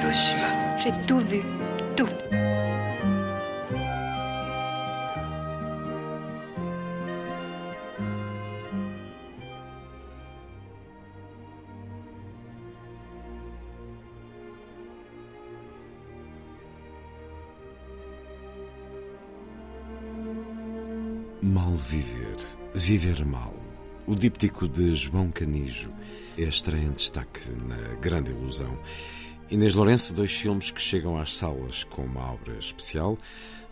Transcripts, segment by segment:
Hiroshima. J'ai tout vu. Tout. Mal viver, viver mal. O díptico de João Canijo é estreia em destaque na Grande Ilusão. Inês Lourenço, dois filmes que chegam às salas com uma obra especial,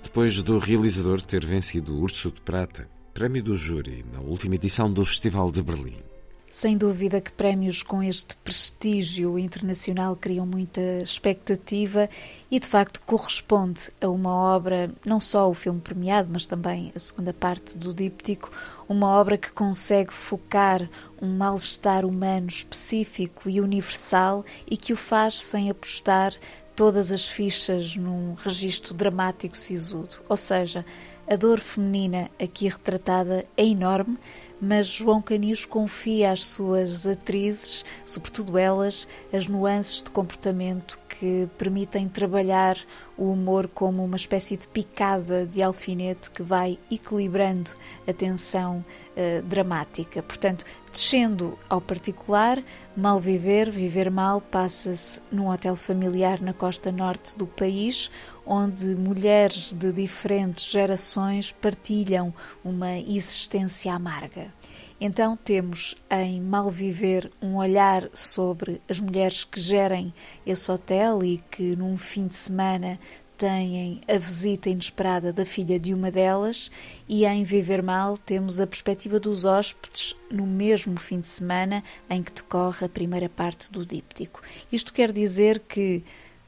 depois do realizador ter vencido o Urso de Prata, prémio do júri, na última edição do Festival de Berlim. Sem dúvida que prémios com este prestígio internacional criam muita expectativa e, de facto, corresponde a uma obra, não só o filme premiado, mas também a segunda parte do díptico, uma obra que consegue focar um mal-estar humano específico e universal e que o faz sem apostar todas as fichas num registro dramático sisudo. Ou seja, a dor feminina aqui retratada é enorme, mas João Canis confia às suas atrizes, sobretudo elas, as nuances de comportamento que permitem trabalhar o humor como uma espécie de picada de alfinete que vai equilibrando a tensão uh, dramática. Portanto, descendo ao particular, Mal Viver, Viver Mal, passa-se num hotel familiar na costa norte do país, onde mulheres de diferentes gerações partilham uma existência amarga. Então temos em Malviver um olhar sobre as mulheres que gerem esse hotel e que num fim de semana têm a visita inesperada da filha de uma delas, e em Viver Mal temos a perspectiva dos hóspedes no mesmo fim de semana em que decorre a primeira parte do díptico. Isto quer dizer que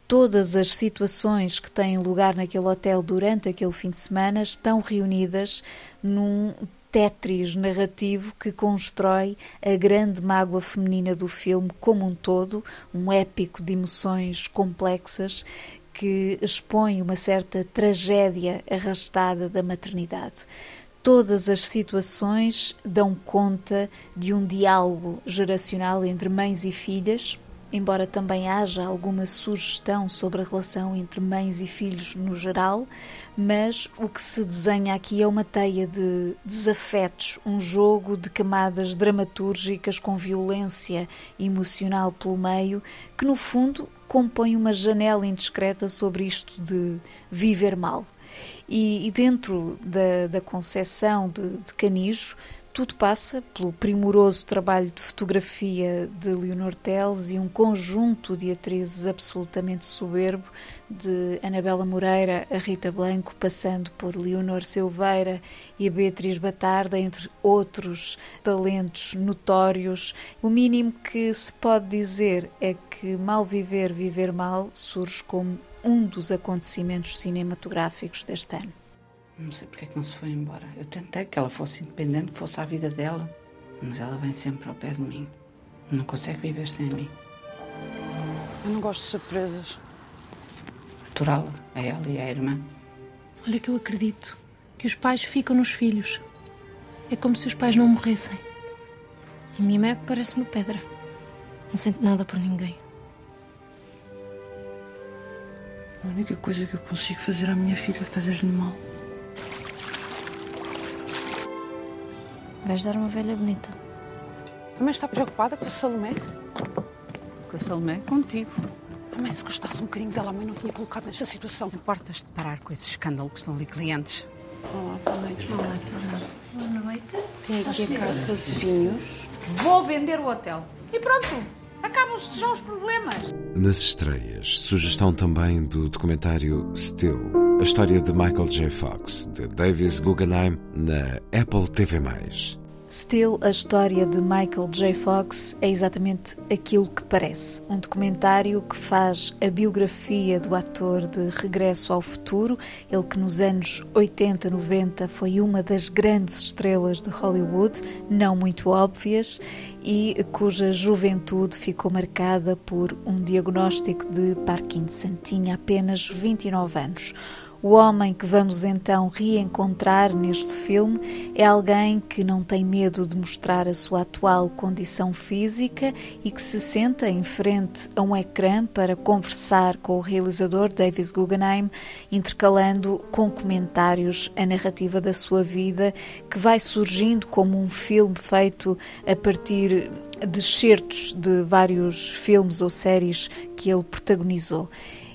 todas as situações que têm lugar naquele hotel durante aquele fim de semana estão reunidas num tetris narrativo que constrói a grande mágoa feminina do filme como um todo, um épico de emoções complexas que expõe uma certa tragédia arrastada da maternidade. Todas as situações dão conta de um diálogo geracional entre mães e filhas, embora também haja alguma sugestão sobre a relação entre mães e filhos no geral, mas o que se desenha aqui é uma teia de desafetos, um jogo de camadas dramatúrgicas com violência emocional pelo meio, que no fundo compõe uma janela indiscreta sobre isto de viver mal. E, e dentro da, da concepção de, de Canijo, tudo passa pelo primoroso trabalho de fotografia de Leonor Teles e um conjunto de atrizes absolutamente soberbo, de Anabela Moreira a Rita Blanco, passando por Leonor Silveira e a Beatriz Batarda, entre outros talentos notórios. O mínimo que se pode dizer é que Mal Viver, Viver Mal surge como um dos acontecimentos cinematográficos deste ano. Não sei porque é que não se foi embora. Eu tentei que ela fosse independente, que fosse a vida dela. Mas ela vem sempre ao pé de mim. Não consegue viver sem mim. Eu não gosto de surpresas. Aturá-la, a ela e a irmã. Olha que eu acredito que os pais ficam nos filhos. É como se os pais não morressem. A minha mãe é que parece uma pedra. Não sente nada por ninguém. A única coisa que eu consigo fazer à minha filha é fazer-lhe mal. Vais dar uma velha bonita. A mãe está preocupada com a Salomé? Com a Salomé? Contigo. A mãe, se gostasse um bocadinho dela, a mãe não tinha colocado nesta situação. Importas de parar com esse escândalo que estão ali clientes. Olá, boa noite. Olá. Boa noite. Tem aqui a carta de vinhos. Vou vender o hotel. E pronto. Acabam-se já os problemas. Nas estreias, sugestão também do documentário Still, a história de Michael J. Fox, de Davis Guggenheim, na Apple TV+. Still, a história de Michael J. Fox é exatamente aquilo que parece. Um documentário que faz a biografia do ator de Regresso ao Futuro, ele que nos anos 80, 90 foi uma das grandes estrelas de Hollywood, não muito óbvias, e cuja juventude ficou marcada por um diagnóstico de Parkinson. Tinha apenas 29 anos. O homem que vamos então reencontrar neste filme é alguém que não tem medo de mostrar a sua atual condição física e que se senta em frente a um ecrã para conversar com o realizador Davis Guggenheim, intercalando com comentários a narrativa da sua vida, que vai surgindo como um filme feito a partir de certos de vários filmes ou séries que ele protagonizou.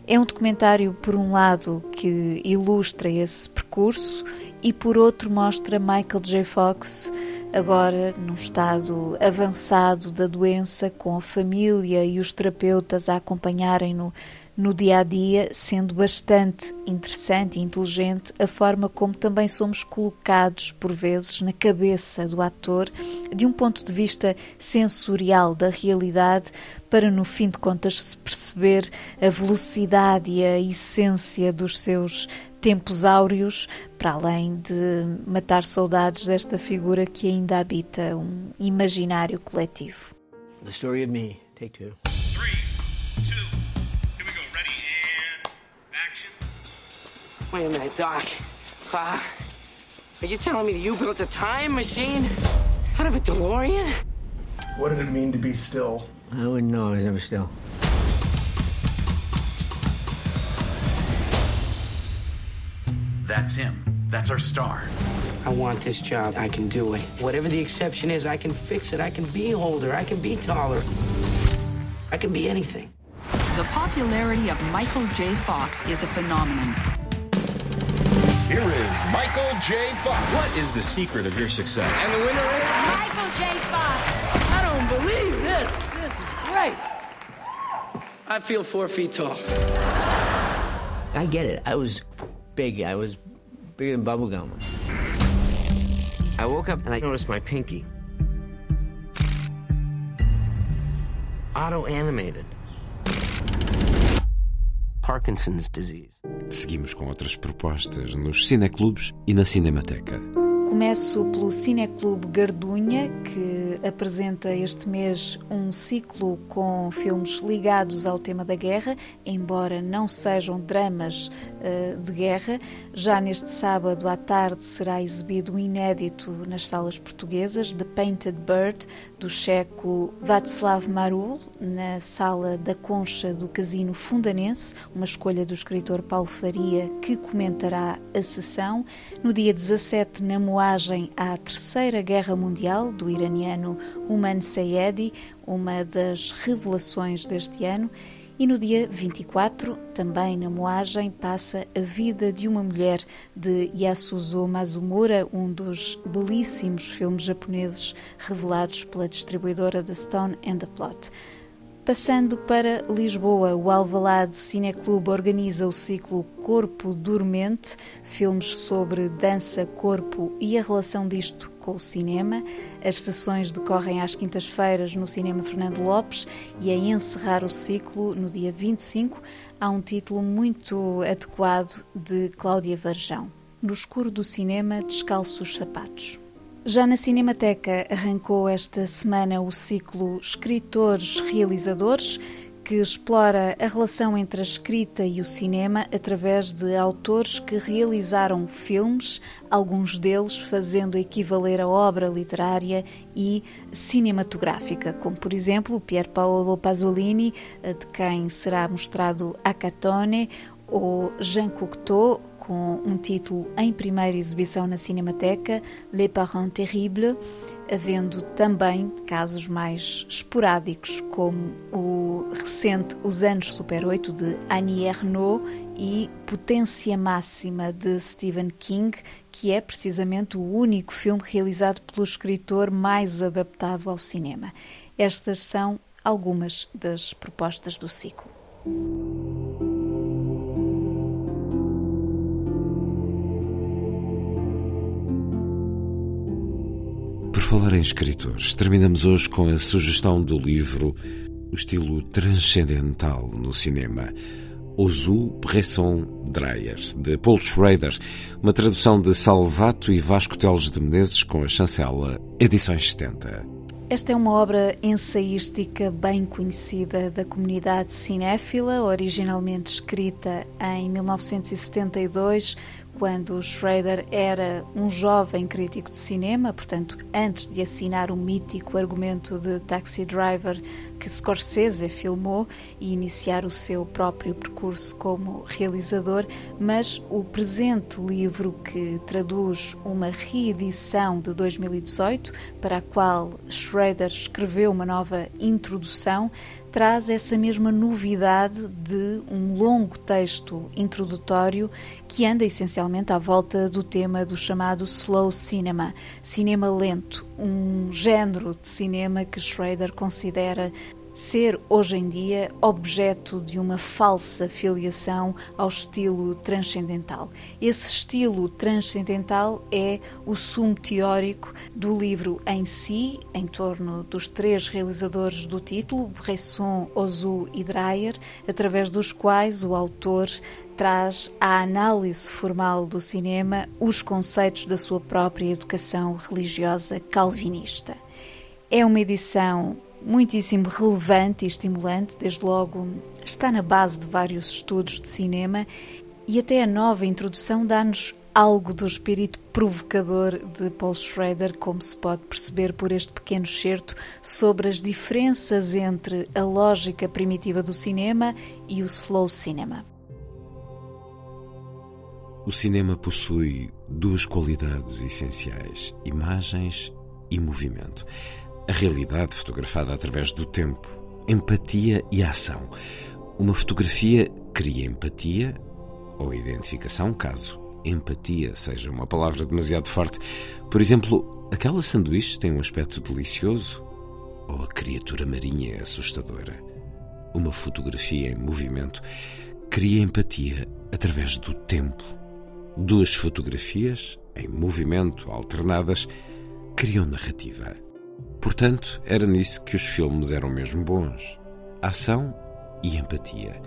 É um documentário, por um lado, que ilustra esse percurso e, por outro, mostra Michael J. Fox agora num estado avançado da doença, com a família e os terapeutas a acompanharem-no no dia a dia, sendo bastante interessante e inteligente a forma como também somos colocados, por vezes, na cabeça do ator, de um ponto de vista sensorial da realidade, para no fim de contas se perceber a velocidade e a essência dos seus tempos áureos, para além de matar saudades desta figura que ainda habita um imaginário coletivo. The story of me. Take two. Wait a minute, Doc. Uh, are you telling me that you built a time machine out of a DeLorean? What did it mean to be still? I wouldn't know. I was never still. That's him. That's our star. I want this job. I can do it. Whatever the exception is, I can fix it. I can be older. I can be taller. I can be anything. The popularity of Michael J. Fox is a phenomenon. Here is Michael J. Fox. What is the secret of your success? And the winner is Michael J. Fox. I don't believe this. This is great. I feel four feet tall. I get it. I was big. I was bigger than bubblegum. I woke up and I noticed my pinky. Auto animated. Parkinson's disease. Seguimos com outras propostas nos cineclubes e na Cinemateca. Começo pelo Cineclube Gardunha, que apresenta este mês um ciclo com filmes ligados ao tema da guerra, embora não sejam dramas uh, de guerra. Já neste sábado à tarde será exibido um inédito nas salas portuguesas, The Painted Bird, do checo Václav Marul, na sala da Concha do Casino Fundanense, uma escolha do escritor Paulo Faria, que comentará a sessão. No dia 17, na Moá à Terceira Guerra Mundial do iraniano Uman Sayedi, uma das revelações deste ano, e no dia 24, também na moagem, passa A Vida de uma Mulher, de Yasuzo Mazumura, um dos belíssimos filmes japoneses revelados pela distribuidora The Stone and the Plot. Passando para Lisboa, o Alvalade Cineclube organiza o ciclo Corpo Dormente, filmes sobre dança, corpo e a relação disto com o cinema. As sessões decorrem às quintas-feiras no Cinema Fernando Lopes e a encerrar o ciclo, no dia 25, há um título muito adequado de Cláudia Varjão. No escuro do cinema, descalço os sapatos. Já na Cinemateca arrancou esta semana o ciclo Escritores-Realizadores, que explora a relação entre a escrita e o cinema através de autores que realizaram filmes, alguns deles fazendo equivaler a obra literária e cinematográfica, como por exemplo Pier Paolo Pasolini, de quem será mostrado Acatone, ou Jean Cocteau, com um título em primeira exibição na Cinemateca, Les Parents Terribles, havendo também casos mais esporádicos, como o recente Os Anos Super 8 de Annie Ernaux e Potência Máxima de Stephen King, que é precisamente o único filme realizado pelo escritor mais adaptado ao cinema. Estas são algumas das propostas do ciclo. Falar em escritores, terminamos hoje com a sugestão do livro O estilo transcendental no cinema. Ozu Bresson Dreyer, de Paul Schrader, uma tradução de Salvato e Vasco Teles de Menezes com a chancela Edições 70. Esta é uma obra ensaística bem conhecida da comunidade cinéfila, originalmente escrita em 1972 quando Schrader era um jovem crítico de cinema, portanto, antes de assinar o mítico argumento de Taxi Driver que Scorsese filmou e iniciar o seu próprio percurso como realizador, mas o presente livro que traduz uma reedição de 2018, para a qual Schrader escreveu uma nova introdução, traz essa mesma novidade de um longo texto introdutório que anda essencialmente à volta do tema do chamado slow cinema, cinema lento, um género de cinema que Schrader considera ser hoje em dia objeto de uma falsa filiação ao estilo transcendental. Esse estilo transcendental é o sumo teórico do livro em si, em torno dos três realizadores do título, Bresson, Ozu e Dreyer, através dos quais o autor traz à análise formal do cinema os conceitos da sua própria educação religiosa calvinista. É uma edição muitíssimo relevante e estimulante, desde logo está na base de vários estudos de cinema e até a nova introdução dá-nos algo do espírito provocador de Paul Schrader, como se pode perceber por este pequeno excerto sobre as diferenças entre a lógica primitiva do cinema e o slow cinema. O cinema possui duas qualidades essenciais: imagens e movimento a realidade fotografada através do tempo, empatia e ação. Uma fotografia cria empatia ou identificação, caso empatia seja uma palavra demasiado forte. Por exemplo, aquela sanduíche tem um aspecto delicioso ou a criatura marinha é assustadora. Uma fotografia em movimento cria empatia através do tempo. Duas fotografias em movimento alternadas criam narrativa. Portanto, era nisso que os filmes eram mesmo bons: ação e empatia.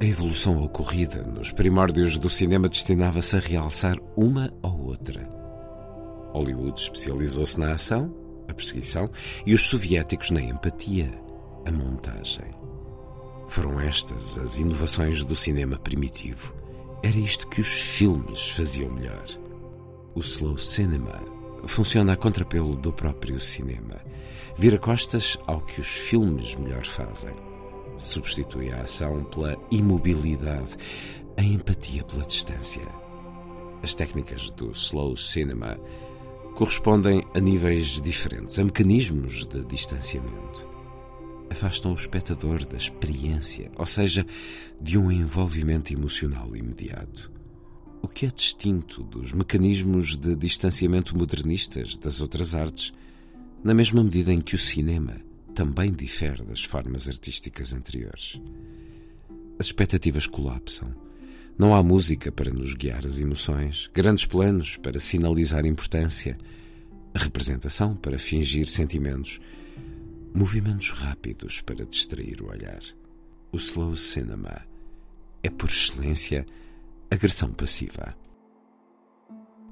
A evolução ocorrida nos primórdios do cinema destinava-se a realçar uma ou outra. Hollywood especializou-se na ação, a perseguição, e os soviéticos na empatia, a montagem. Foram estas as inovações do cinema primitivo. Era isto que os filmes faziam melhor. O slow cinema funciona a contrapelo do próprio cinema. Vira costas ao que os filmes melhor fazem. Substitui a ação pela imobilidade, a empatia pela distância. As técnicas do slow cinema correspondem a níveis diferentes, a mecanismos de distanciamento. Afastam o espectador da experiência, ou seja, de um envolvimento emocional imediato o que é distinto dos mecanismos de distanciamento modernistas das outras artes, na mesma medida em que o cinema também difere das formas artísticas anteriores. As expectativas colapsam. Não há música para nos guiar as emoções, grandes planos para sinalizar importância, representação para fingir sentimentos, movimentos rápidos para distrair o olhar. O slow cinema é, por excelência, agressão passiva.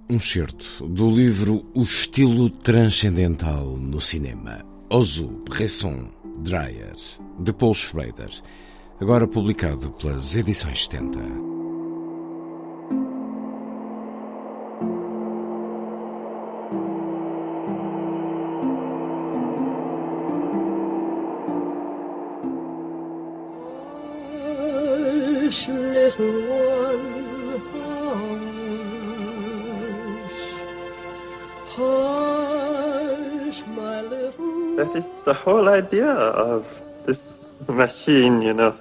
Um certo do livro O Estilo Transcendental no Cinema, Ozu Bresson Dreyer, de Paul Schrader, agora publicado pelas Edições 70. little That is the whole idea of this machine, you know.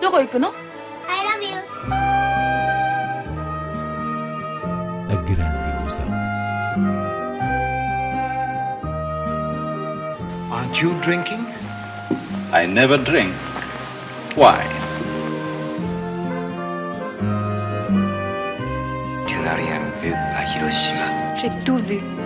どこ行くの I love you. A grande ilusão. Aren't you drinking? I never drink. Why? Tu n'as rien vu à Hiroshima. J'ai tout vu. Tu.